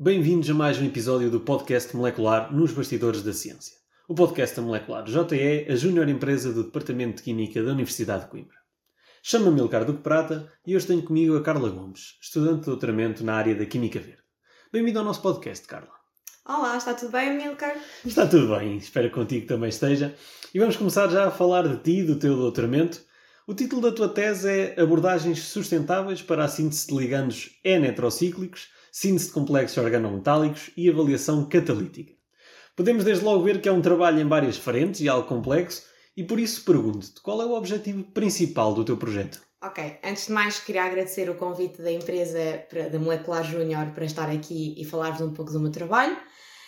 Bem-vindos a mais um episódio do podcast Molecular nos Bastidores da Ciência. O podcast da Molecular JE, a júnior empresa do Departamento de Química da Universidade de Coimbra. Chamo-me Milcar Duque Prata e hoje tenho comigo a Carla Gomes, estudante de doutoramento na área da Química Verde. Bem-vindo ao nosso podcast, Carla. Olá, está tudo bem, Milcar? Está tudo bem, espero que contigo também esteja. E vamos começar já a falar de ti, do teu doutoramento. O título da tua tese é Abordagens sustentáveis para a síntese de ligandos N-heterocíclicos, síntese de complexos organometálicos e avaliação catalítica. Podemos desde logo ver que é um trabalho em várias frentes e algo complexo, e por isso pergunto-te qual é o objetivo principal do teu projeto? Ok, antes de mais queria agradecer o convite da empresa da Molecular Júnior para estar aqui e falar-vos um pouco do meu trabalho.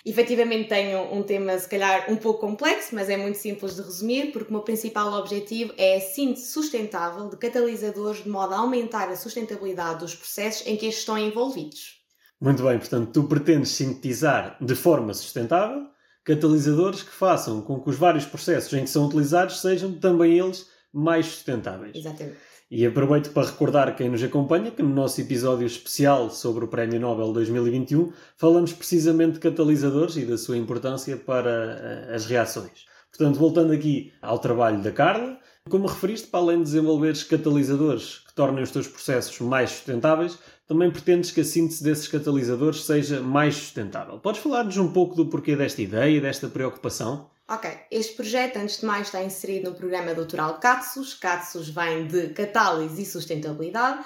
Efetivamente tenho um tema se calhar um pouco complexo, mas é muito simples de resumir, porque o meu principal objetivo é a síntese sustentável de catalisadores de modo a aumentar a sustentabilidade dos processos em que estes estão envolvidos. Muito bem, portanto, tu pretendes sintetizar de forma sustentável catalisadores que façam com que os vários processos em que são utilizados sejam também eles mais sustentáveis. Exatamente. E aproveito para recordar quem nos acompanha que no nosso episódio especial sobre o Prémio Nobel 2021 falamos precisamente de catalisadores e da sua importância para eh, as reações. Portanto, voltando aqui ao trabalho da Carla, como referiste, para além de desenvolveres catalisadores tornem os teus processos mais sustentáveis, também pretendes que a síntese desses catalisadores seja mais sustentável. Podes falar-nos um pouco do porquê desta ideia e desta preocupação? Ok, este projeto, antes de mais, está inserido no programa doutoral CATSUS. CATSUS vem de Catálise e Sustentabilidade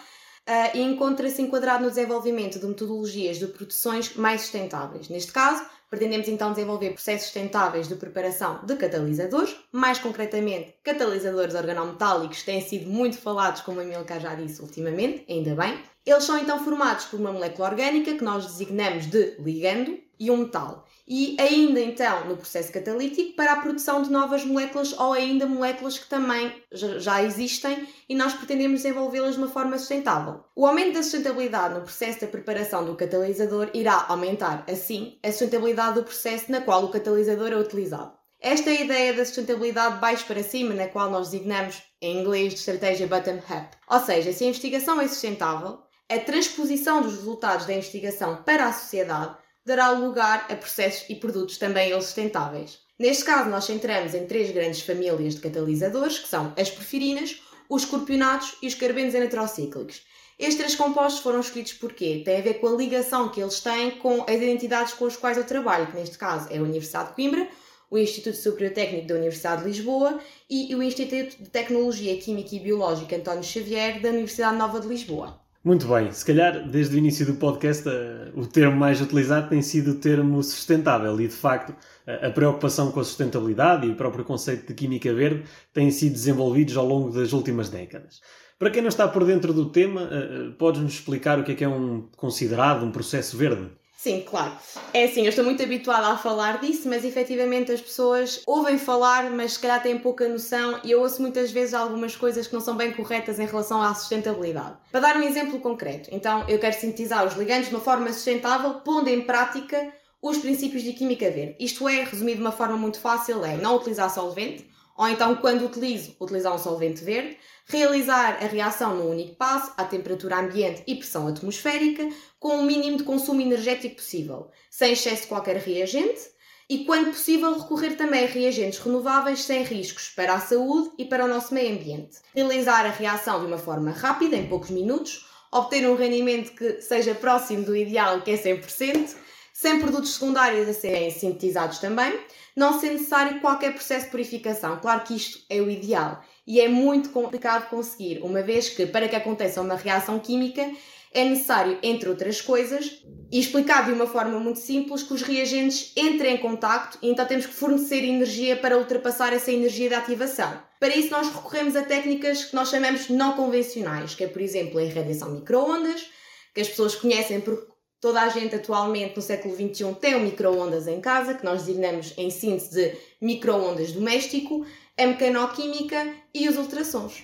ah, e encontra-se enquadrado no desenvolvimento de metodologias de produções mais sustentáveis. Neste caso, pretendemos então desenvolver processos sustentáveis de preparação de catalisadores, mais concretamente, catalisadores organometálicos têm sido muito falados, como a Milka já disse ultimamente, ainda bem. Eles são então formados por uma molécula orgânica que nós designamos de ligando e um metal e ainda então no processo catalítico para a produção de novas moléculas ou ainda moléculas que também já existem e nós pretendemos desenvolvê-las de uma forma sustentável. O aumento da sustentabilidade no processo da preparação do catalisador irá aumentar, assim, a sustentabilidade do processo na qual o catalisador é utilizado. Esta é a ideia da sustentabilidade de baixo para cima, na qual nós designamos, em inglês, de estratégia bottom-up. Ou seja, se a investigação é sustentável, a transposição dos resultados da investigação para a sociedade dará lugar a processos e produtos também eles sustentáveis. Neste caso, nós centramos em três grandes famílias de catalisadores, que são as porfirinas, os corpionatos e os carbenos anatrocíclicos. Estes três compostos foram escolhidos porque têm a ver com a ligação que eles têm com as identidades com as quais eu trabalho, que neste caso é a Universidade de Coimbra, o Instituto Superior Técnico da Universidade de Lisboa e o Instituto de Tecnologia Química e Biológica António Xavier da Universidade Nova de Lisboa. Muito bem, se calhar desde o início do podcast eh, o termo mais utilizado tem sido o termo sustentável e de facto a a preocupação com a sustentabilidade e o próprio conceito de química verde têm sido desenvolvidos ao longo das últimas décadas. Para quem não está por dentro do tema, eh, eh, podes-nos explicar o que é que é um considerado um processo verde? Sim, claro. É assim, eu estou muito habituada a falar disso, mas efetivamente as pessoas ouvem falar, mas se calhar têm pouca noção e eu ouço muitas vezes algumas coisas que não são bem corretas em relação à sustentabilidade. Para dar um exemplo concreto, então eu quero sintetizar os ligandos de uma forma sustentável, pondo em prática os princípios de química verde. Isto é, resumido de uma forma muito fácil, é não utilizar solvente, ou então quando utilizo, utilizar um solvente verde, realizar a reação num único passo, à temperatura ambiente e pressão atmosférica, com o mínimo de consumo energético possível, sem excesso de qualquer reagente, e quando possível recorrer também a reagentes renováveis sem riscos para a saúde e para o nosso meio ambiente. Realizar a reação de uma forma rápida, em poucos minutos, obter um rendimento que seja próximo do ideal, que é 100%, sem produtos secundários a serem sintetizados também, não sendo necessário qualquer processo de purificação. Claro que isto é o ideal e é muito complicado conseguir, uma vez que para que aconteça uma reação química é necessário, entre outras coisas, e explicar de uma forma muito simples, que os reagentes entrem em contacto e então temos que fornecer energia para ultrapassar essa energia de ativação. Para isso nós recorremos a técnicas que nós chamamos não convencionais, que é, por exemplo, a irradiação microondas, que as pessoas conhecem por Toda a gente atualmente no século XXI tem um micro-ondas em casa, que nós designamos em síntese de micro-ondas doméstico, a mecanoquímica e os ultrassons.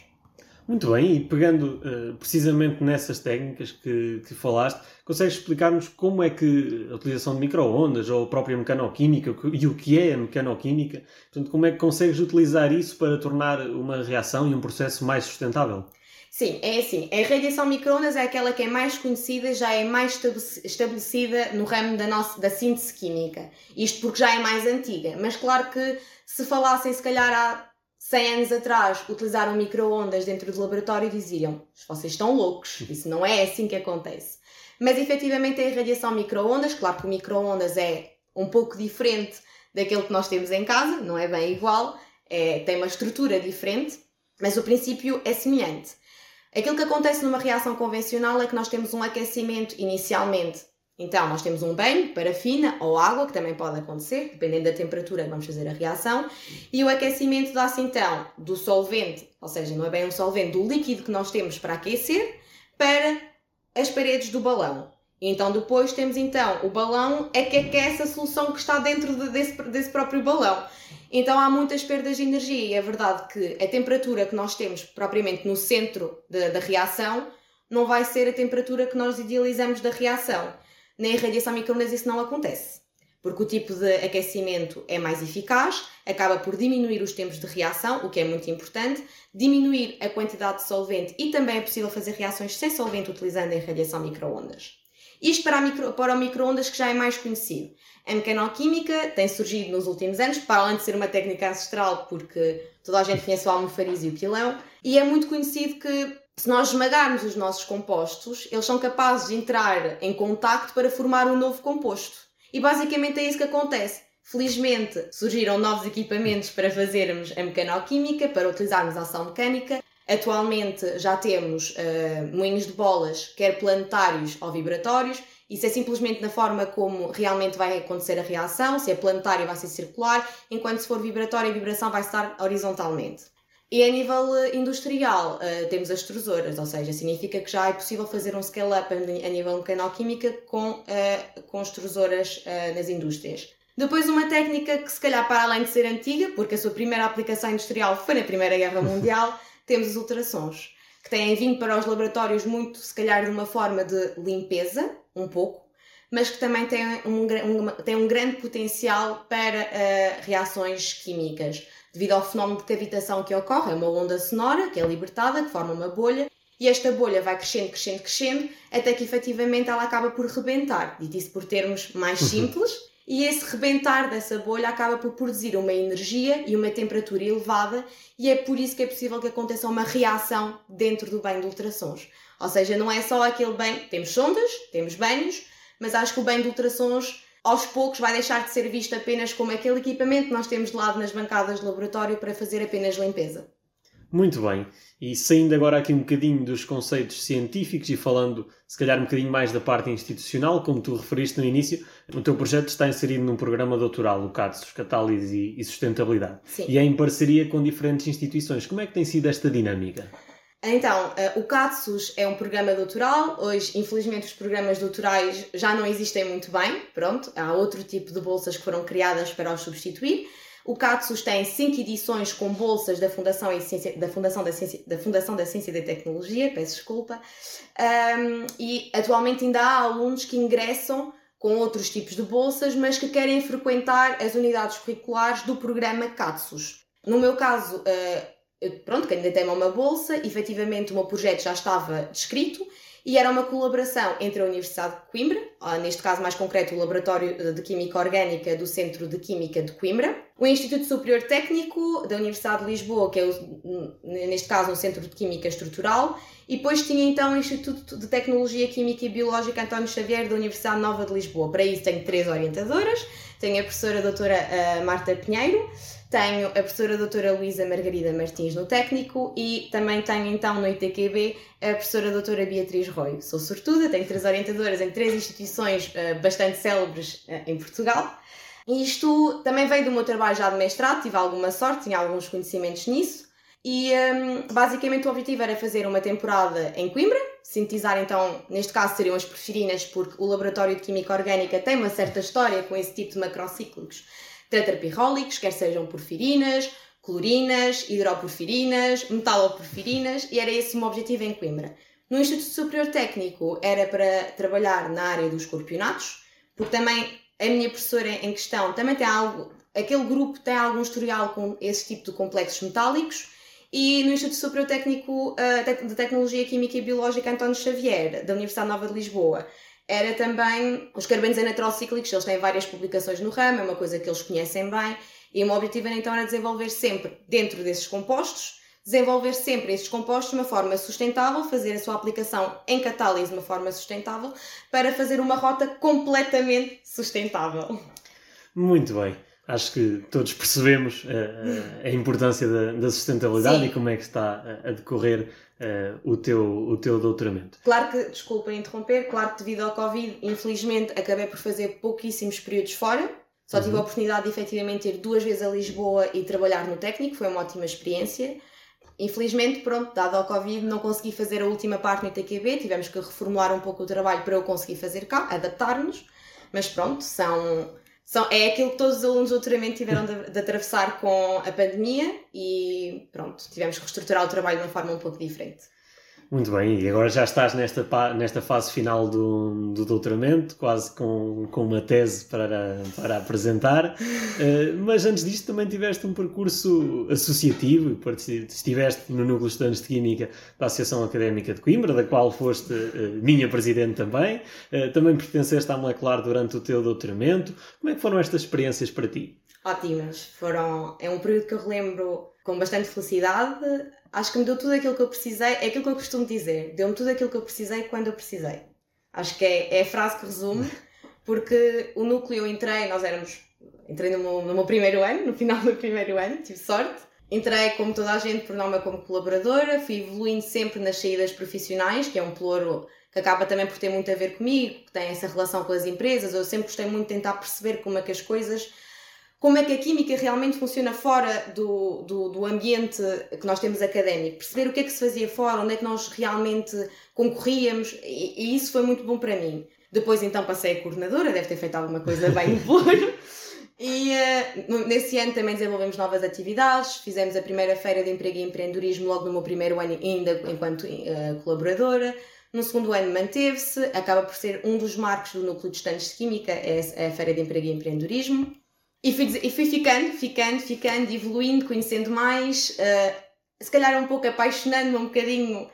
Muito bem, e pegando uh, precisamente nessas técnicas que, que falaste, consegues explicar-nos como é que a utilização de micro-ondas ou a própria mecanoquímica e o que é a mecanoquímica, portanto, como é que consegues utilizar isso para tornar uma reação e um processo mais sustentável? Sim, é assim. A radiação microondas é aquela que é mais conhecida, já é mais estabelecida no ramo da, nossa, da síntese química. Isto porque já é mais antiga. Mas claro que se falassem, se calhar, há 100 anos atrás, utilizaram microondas dentro do laboratório, diziam: vocês estão loucos, isso não é assim que acontece. Mas efetivamente é a radiação microondas. Claro que o microondas é um pouco diferente daquele que nós temos em casa, não é bem igual, é, tem uma estrutura diferente, mas o princípio é semelhante. Aquilo que acontece numa reação convencional é que nós temos um aquecimento inicialmente. Então, nós temos um banho, parafina ou água, que também pode acontecer, dependendo da temperatura que vamos fazer a reação, e o aquecimento dá-se então do solvente, ou seja, não é bem um solvente, do líquido que nós temos para aquecer, para as paredes do balão. Então depois temos então o balão é que aquece a solução que está dentro de, desse, desse próprio balão. Então há muitas perdas de energia e é verdade que a temperatura que nós temos propriamente no centro da reação não vai ser a temperatura que nós idealizamos da reação. Na irradiação microondas isso não acontece, porque o tipo de aquecimento é mais eficaz, acaba por diminuir os tempos de reação, o que é muito importante, diminuir a quantidade de solvente e também é possível fazer reações sem solvente utilizando a irradiação microondas. Isto para, micro, para o microondas que já é mais conhecido. A mecanoquímica tem surgido nos últimos anos, para além de ser uma técnica ancestral, porque toda a gente conhece o almofariz e o pilão, e é muito conhecido que se nós esmagarmos os nossos compostos, eles são capazes de entrar em contacto para formar um novo composto. E basicamente é isso que acontece. Felizmente surgiram novos equipamentos para fazermos a mecanoquímica, para utilizarmos a ação mecânica, Atualmente já temos uh, moinhos de bolas, quer planetários ou vibratórios. Isso é simplesmente na forma como realmente vai acontecer a reação. Se é planetário, vai ser circular, enquanto se for vibratório, a vibração vai estar horizontalmente. E a nível eh, industrial, uh, temos as extrusoras, ou seja, significa que já é possível fazer um scale-up a nível mecanoquímica com, uh, com extrusoras uh, nas indústrias. Depois, uma técnica que, se calhar, para além de ser antiga, porque a sua primeira aplicação industrial foi na Primeira Guerra Mundial, temos as ultrassons, que têm vindo para os laboratórios muito, se calhar, de uma forma de limpeza, um pouco, mas que também têm um, um, têm um grande potencial para uh, reações químicas, devido ao fenómeno de cavitação que ocorre. É uma onda sonora que é libertada, que forma uma bolha, e esta bolha vai crescendo, crescendo, crescendo, até que efetivamente ela acaba por rebentar. Dito isso por termos mais uhum. simples, e esse rebentar dessa bolha acaba por produzir uma energia e uma temperatura elevada, e é por isso que é possível que aconteça uma reação dentro do banho de ultrassons. Ou seja, não é só aquele banho, temos sondas, temos banhos, mas acho que o banho de ultrassons aos poucos vai deixar de ser visto apenas como aquele equipamento que nós temos de lado nas bancadas de laboratório para fazer apenas limpeza. Muito bem. E saindo agora aqui um bocadinho dos conceitos científicos e falando, se calhar, um bocadinho mais da parte institucional, como tu referiste no início, o teu projeto está inserido num programa doutoral, o CATSUS, Catálise e Sustentabilidade. Sim. E é em parceria com diferentes instituições. Como é que tem sido esta dinâmica? Então, eh, o CATSUS é um programa doutoral. Hoje, infelizmente, os programas doutorais já não existem muito bem. Pronto, há outro tipo de bolsas que foram criadas para os substituir. O CATSUS tem cinco edições com bolsas da Fundação, Ciência, da Fundação, da, Ciência, da Fundação da Ciência e da Tecnologia, peço desculpa, um, e atualmente ainda há alunos que ingressam com outros tipos de bolsas, mas que querem frequentar as unidades curriculares do programa CATSUS. No meu caso, uh, eu, pronto, candidatei-me a uma bolsa, efetivamente o meu projeto já estava descrito e era uma colaboração entre a Universidade de Coimbra, neste caso mais concreto o Laboratório de Química Orgânica do Centro de Química de Coimbra, o Instituto Superior Técnico da Universidade de Lisboa, que é o, neste caso um Centro de Química Estrutural, e depois tinha então o Instituto de Tecnologia Química e Biológica António Xavier da Universidade Nova de Lisboa. Para isso tenho três orientadoras, tenho a professora doutora uh, Marta Pinheiro, tenho a professora doutora Luísa Margarida Martins no técnico e também tenho então no ITQB a professora doutora Beatriz Roio. Sou sortuda, tenho três orientadoras em três instituições uh, bastante célebres uh, em Portugal. Isto também veio do meu trabalho já de mestrado, tive alguma sorte, tinha alguns conhecimentos nisso. E um, basicamente o objetivo era fazer uma temporada em Coimbra, sintetizar então, neste caso seriam as porfirinas, porque o Laboratório de Química Orgânica tem uma certa história com esse tipo de macrocíclicos tetrapirrólicos, quer sejam porfirinas, clorinas, hidroporfirinas, metaloporfirinas, e era esse o meu objetivo em Coimbra. No Instituto Superior Técnico era para trabalhar na área dos corpionatos, porque também a minha professora em questão também tem algo, aquele grupo tem algum historial com esse tipo de complexos metálicos, e no Instituto Superior Técnico uh, de Tecnologia Química e Biológica António Xavier, da Universidade Nova de Lisboa, era também os carbonos anatrocíclicos, eles têm várias publicações no ramo, é uma coisa que eles conhecem bem, e o meu objetivo era então era desenvolver sempre, dentro desses compostos, desenvolver sempre esses compostos de uma forma sustentável, fazer a sua aplicação em catálise de uma forma sustentável, para fazer uma rota completamente sustentável. Muito bem acho que todos percebemos uh, a importância da, da sustentabilidade Sim. e como é que está a, decorrer uh, o, teu, o teu doutoramento. Claro que, desculpa interromper, claro que devido ao Covid, infelizmente, acabei por fazer pouquíssimos períodos fora. Só uhum. tive a oportunidade de efetivamente ir duas vezes a Lisboa e trabalhar no técnico, foi uma ótima experiência. Infelizmente, pronto, dado ao Covid, não consegui fazer a última parte no ITQB, tivemos que reformular um pouco o trabalho para eu conseguir fazer cá, adaptar-nos, mas pronto, são são, é aquilo que todos os alunos doutoramento tiveram de, de, atravessar com a pandemia e pronto, tivemos que reestruturar o trabalho de uma forma um pouco diferente. Muito bem, e agora já estás nesta, nesta fase final do, do doutoramento, quase com, com uma tese para, para apresentar, uh, mas antes disto também tiveste um percurso associativo, estiveste no Núcleo de Estudantes de Química da Associação Académica de Coimbra, da qual foste uh, minha presidente também, uh, também pertenceste à Molecular durante o teu doutoramento. Como é que foram estas experiências para ti? Ótimas, foram, é um período que eu relembro com bastante felicidade, acho que me deu tudo aquilo que eu precisei, é aquilo que eu costumo dizer, deu-me tudo aquilo que eu precisei quando eu precisei. Acho que é, é a frase que resume, porque o núcleo eu entrei, nós éramos, entrei no meu, no meu primeiro ano, no final do primeiro ano, tive sorte. Entrei, como toda a gente, por nome como colaboradora, fui evoluindo sempre nas saídas profissionais, que é um ploro que acaba também por ter muito a ver comigo, que tem essa relação com as empresas. Eu sempre gostei muito de tentar perceber como é que as coisas como é que a química realmente funciona fora do, do, do, ambiente que nós temos académico, perceber o que é que se fazia fora, onde é que nós realmente concorríamos, e, e isso foi muito bom para mim. Depois então passei a coordenadora, deve ter feito alguma coisa bem boa. E uh, nesse ano também desenvolvemos novas atividades, fizemos a primeira feira de emprego e empreendedorismo logo no meu primeiro ano ainda enquanto uh, colaboradora. No segundo ano manteve-se, acaba por ser um dos marcos do núcleo de estudantes de Química, é a Feira de Emprego e Empreendedorismo. E fui, e fui ficando, ficando, ficando, evoluindo, conhecendo mais, uh, se calhar um pouco apaixonando-me um bocadinho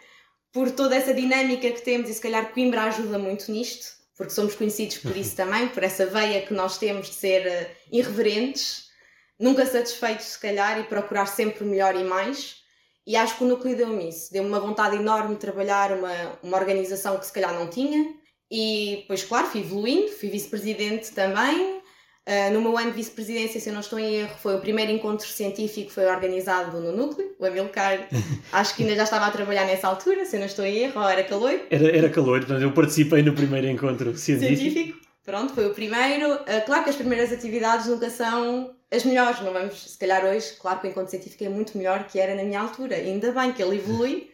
por toda essa dinâmica que temos e se calhar Coimbra ajuda muito nisto, porque somos conhecidos por isso também, por essa veia que nós temos de ser uh, irreverentes, nunca satisfeitos se calhar e procurar sempre melhor e mais. E acho que o núcleo deu-me isso, deu-me uma vontade enorme de trabalhar uma, uma organização que se calhar não tinha. E depois, claro, fui evoluindo, fui vice-presidente também, Uh, no meu ano de vice-presidência, se eu não estou em erro, foi o primeiro encontro científico que foi organizado no Núcleo. O Amilcar, acho que ainda já estava a trabalhar nessa altura, se eu não estou em erro, ou era calor. Era, era calor, portanto eu participei no primeiro encontro científico. Científico, pronto, foi o primeiro. Uh, claro que as primeiras atividades nunca são as melhores, não vamos, se calhar hoje, claro que o encontro científico é muito melhor que era na minha altura, ainda bem que ele evolui.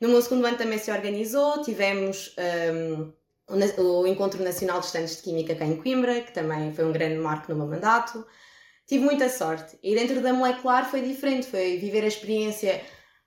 No meu segundo ano também se organizou, tivemos. Um, o Encontro Nacional de Estudantes de Química cá em Coimbra, que também foi um grande marco no meu mandato. Tive muita sorte. E dentro da molecular foi diferente, foi viver a experiência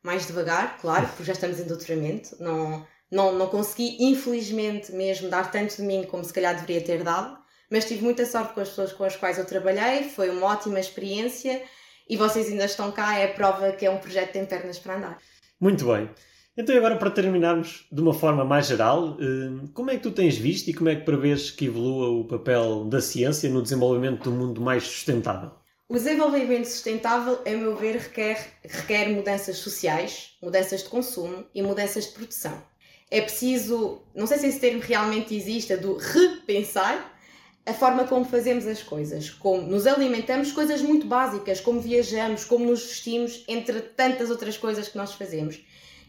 mais devagar, claro, porque já estamos em doutoramento. Não, não, não consegui, infelizmente, mesmo dar tanto de mim como se calhar deveria ter dado, mas tive muita sorte com as pessoas com as quais eu trabalhei, foi uma ótima experiência e vocês ainda estão cá, é a prova que é um projeto que tem pernas para andar. Muito bem. Então, agora para terminarmos de uma forma mais geral, eh, como é que tu tens visto e como é que prevês que evolua o papel da ciência no desenvolvimento do mundo mais sustentável? O desenvolvimento sustentável, a meu ver, requer, requer mudanças sociais, mudanças de consumo e mudanças de produção. É preciso, não sei se esse termo realmente existe, do repensar a forma como fazemos as coisas, como nos alimentamos, coisas muito básicas, como viajamos, como nos vestimos, entre tantas outras coisas que nós fazemos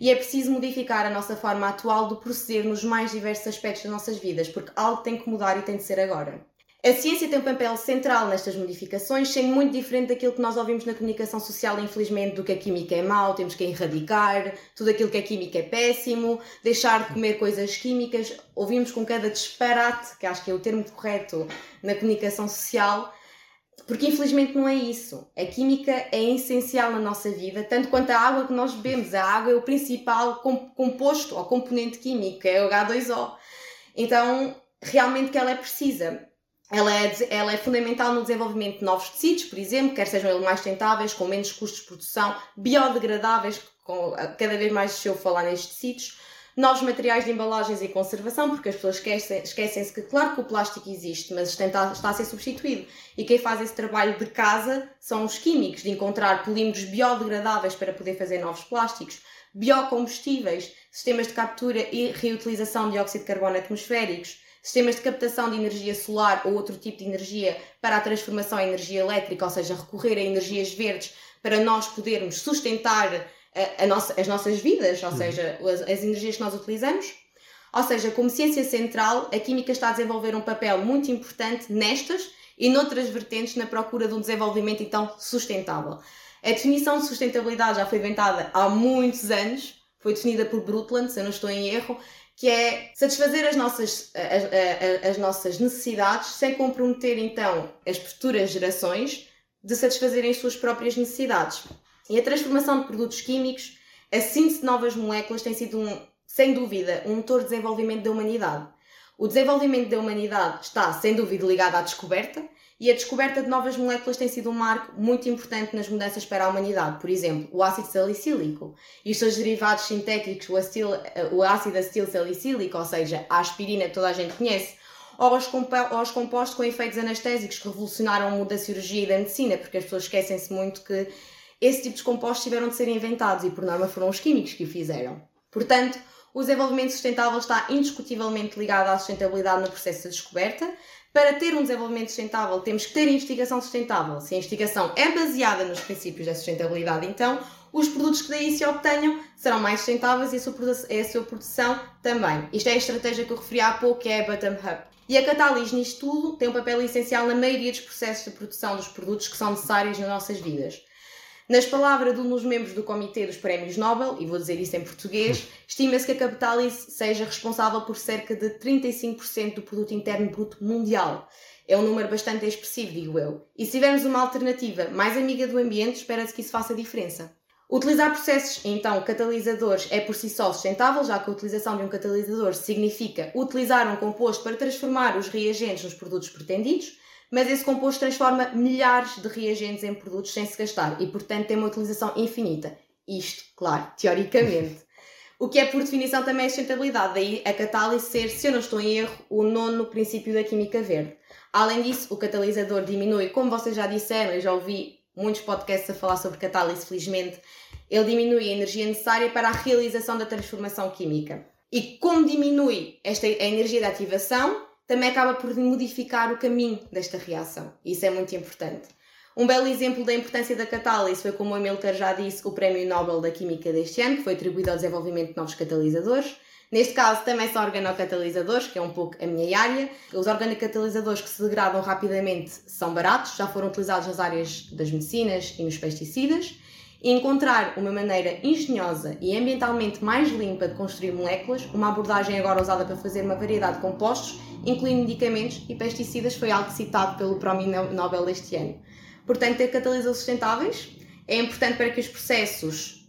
e é preciso modificar a nossa forma atual de proceder nos mais diversos aspectos das nossas vidas, porque algo tem que mudar e tem de ser agora. A ciência tem um papel central nestas modificações, sendo muito diferente daquilo que nós ouvimos na comunicação social, infelizmente, do que a química é mau, temos que erradicar, tudo aquilo que é química é péssimo, deixar de comer coisas químicas. Ouvimos com cada disparate, que acho que é o termo correto na comunicação social, porque infelizmente não é isso. A química é essencial na nossa vida, tanto quanto a água que nós bebemos. A água é o principal composto ou componente químico, é o H2O. Então, realmente que ela é precisa. Ela é, ela é fundamental no desenvolvimento de novos tecidos, por exemplo, quer sejam eles mais sustentáveis, com menos custos de produção, biodegradáveis, com, cada vez mais se eu falar nestes tecidos, novos materiais de embalagens e conservação, porque as pessoas esquecem-se esquecem que, claro que o plástico existe, mas está, está a ser substituído. E quem faz esse trabalho de casa são os químicos, de encontrar polímeros biodegradáveis para poder fazer novos plásticos, biocombustíveis, sistemas de captura e reutilização de dióxido de carbono atmosféricos, sistemas de captação de energia solar ou outro tipo de energia para a transformação em energia elétrica, ou seja, recorrer a energias verdes para nós podermos sustentar a, a nossa, as nossas vidas, ou uhum. seja, as, as energias que nós utilizamos. Ou seja, como ciência central, a química está a desenvolver um papel muito importante nestas e noutras vertentes na procura de um desenvolvimento então sustentável. A definição de sustentabilidade já foi inventada há muitos anos, foi definida por Brundtland, se eu não estou em erro, que é satisfazer as nossas, as, as, as nossas necessidades sem comprometer então as futuras gerações de satisfazerem as suas próprias necessidades. E a transformação de produtos químicos, a síntese de novas moléculas tem sido, um, sem dúvida, um motor de desenvolvimento da humanidade. O desenvolvimento da humanidade está, sem dúvida, ligado à descoberta, e a descoberta de novas moléculas tem sido um marco muito importante nas mudanças para a humanidade. Por exemplo, o ácido salicílico e os seus derivados sintéticos, o, acetil, o ácido acetil salicílico, ou seja, a aspirina que toda a gente conhece, ou aos compostos com efeitos anestésicos que revolucionaram o mundo da cirurgia e da medicina, porque as pessoas esquecem-se muito que esse tipo de compostos tiveram de ser inventados e, por norma, foram os químicos que o fizeram. Portanto, o desenvolvimento sustentável está indiscutivelmente ligado à sustentabilidade no processo de descoberta, para ter um desenvolvimento sustentável, temos que ter investigação sustentável. Se a investigação é baseada nos princípios da sustentabilidade, então os produtos que daí se obtenham serão mais sustentáveis e a sua, a sua produção também. Isto é a estratégia que eu referi há pouco, que é a bottom-up. E a Catalyst nisto tudo tem um papel essencial na maioria dos processos de produção dos produtos que são necessários nas nossas vidas. Nas palavras de um dos membros do Comitê dos Prémios Nobel, e vou dizer isso em português, estima-se que a Capitalis seja responsável por cerca de 35% do produto interno bruto mundial. É um número bastante expressivo, digo eu. E se tivermos uma alternativa mais amiga do ambiente, espera-se que isso faça diferença. Utilizar processos, então, catalisadores é por si só sustentável, já que a utilização de um catalisador significa utilizar um composto para transformar os reagentes nos produtos pretendidos, mas esse composto transforma milhares de reagentes em produtos sem se gastar e, portanto, tem uma utilização infinita. Isto, claro, teoricamente. O que é, por definição, também é sustentabilidade. Daí a catálise ser, se eu não estou em erro, o nono princípio da química verde. Além disso, o catalisador diminui, como vocês já disseram, eu já ouvi muitos podcasts a falar sobre catálise, felizmente, ele diminui a energia necessária para a realização da transformação química. E como diminui esta, a energia da ativação, também acaba por modificar o caminho desta reação. Isso é muito importante. Um belo exemplo da importância da catálise foi, como o Amilcar já disse, o Prémio Nobel da Química deste ano, que foi atribuído ao desenvolvimento de novos catalisadores. Neste caso, também são organocatalisadores, que é um pouco a minha área. Os organocatalisadores que se degradam rapidamente são baratos, já foram utilizados nas áreas das medicinas e nos pesticidas e encontrar uma maneira engenhosa e ambientalmente mais limpa de construir moléculas, uma abordagem agora usada para fazer uma variedade de compostos, incluindo medicamentos e pesticidas, foi algo citado pelo Prémio Nobel deste ano. Portanto, ter catalisadores sustentáveis é importante para que os processos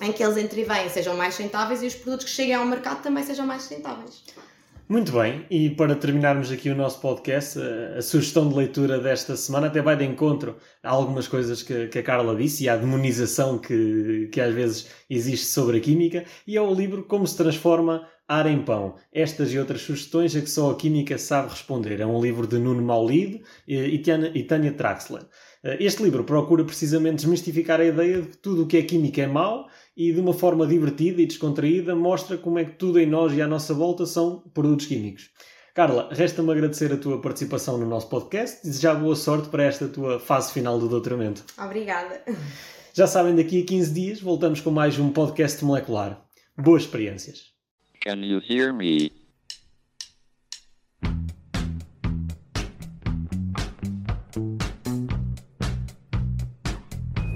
em que eles intervêm sejam mais sustentáveis e os produtos que cheguem ao mercado também sejam mais sustentáveis. Muito bem, e para terminarmos aqui o nosso podcast, a, a, sugestão de leitura desta semana até vai de encontro a algumas coisas que, que, a Carla disse e à demonização que, que às vezes existe sobre a química, e é o livro Como se Transforma Ar em Pão. Estas e outras sugestões a que só a química sabe responder. É um livro de Nuno Maulid e, e Tânia Traxler. Eh, este livro procura precisamente desmistificar a ideia de que tudo o que é química é mau e de uma forma divertida e descontraída mostra como é que tudo em nós e à nossa volta são produtos químicos. Carla, resta-me agradecer a tua participação no nosso podcast e desejar boa sorte para esta tua fase final do doutoramento. Obrigada. Já sabem, daqui a 15 dias voltamos com mais um podcast molecular. Boas experiências. Can you hear me?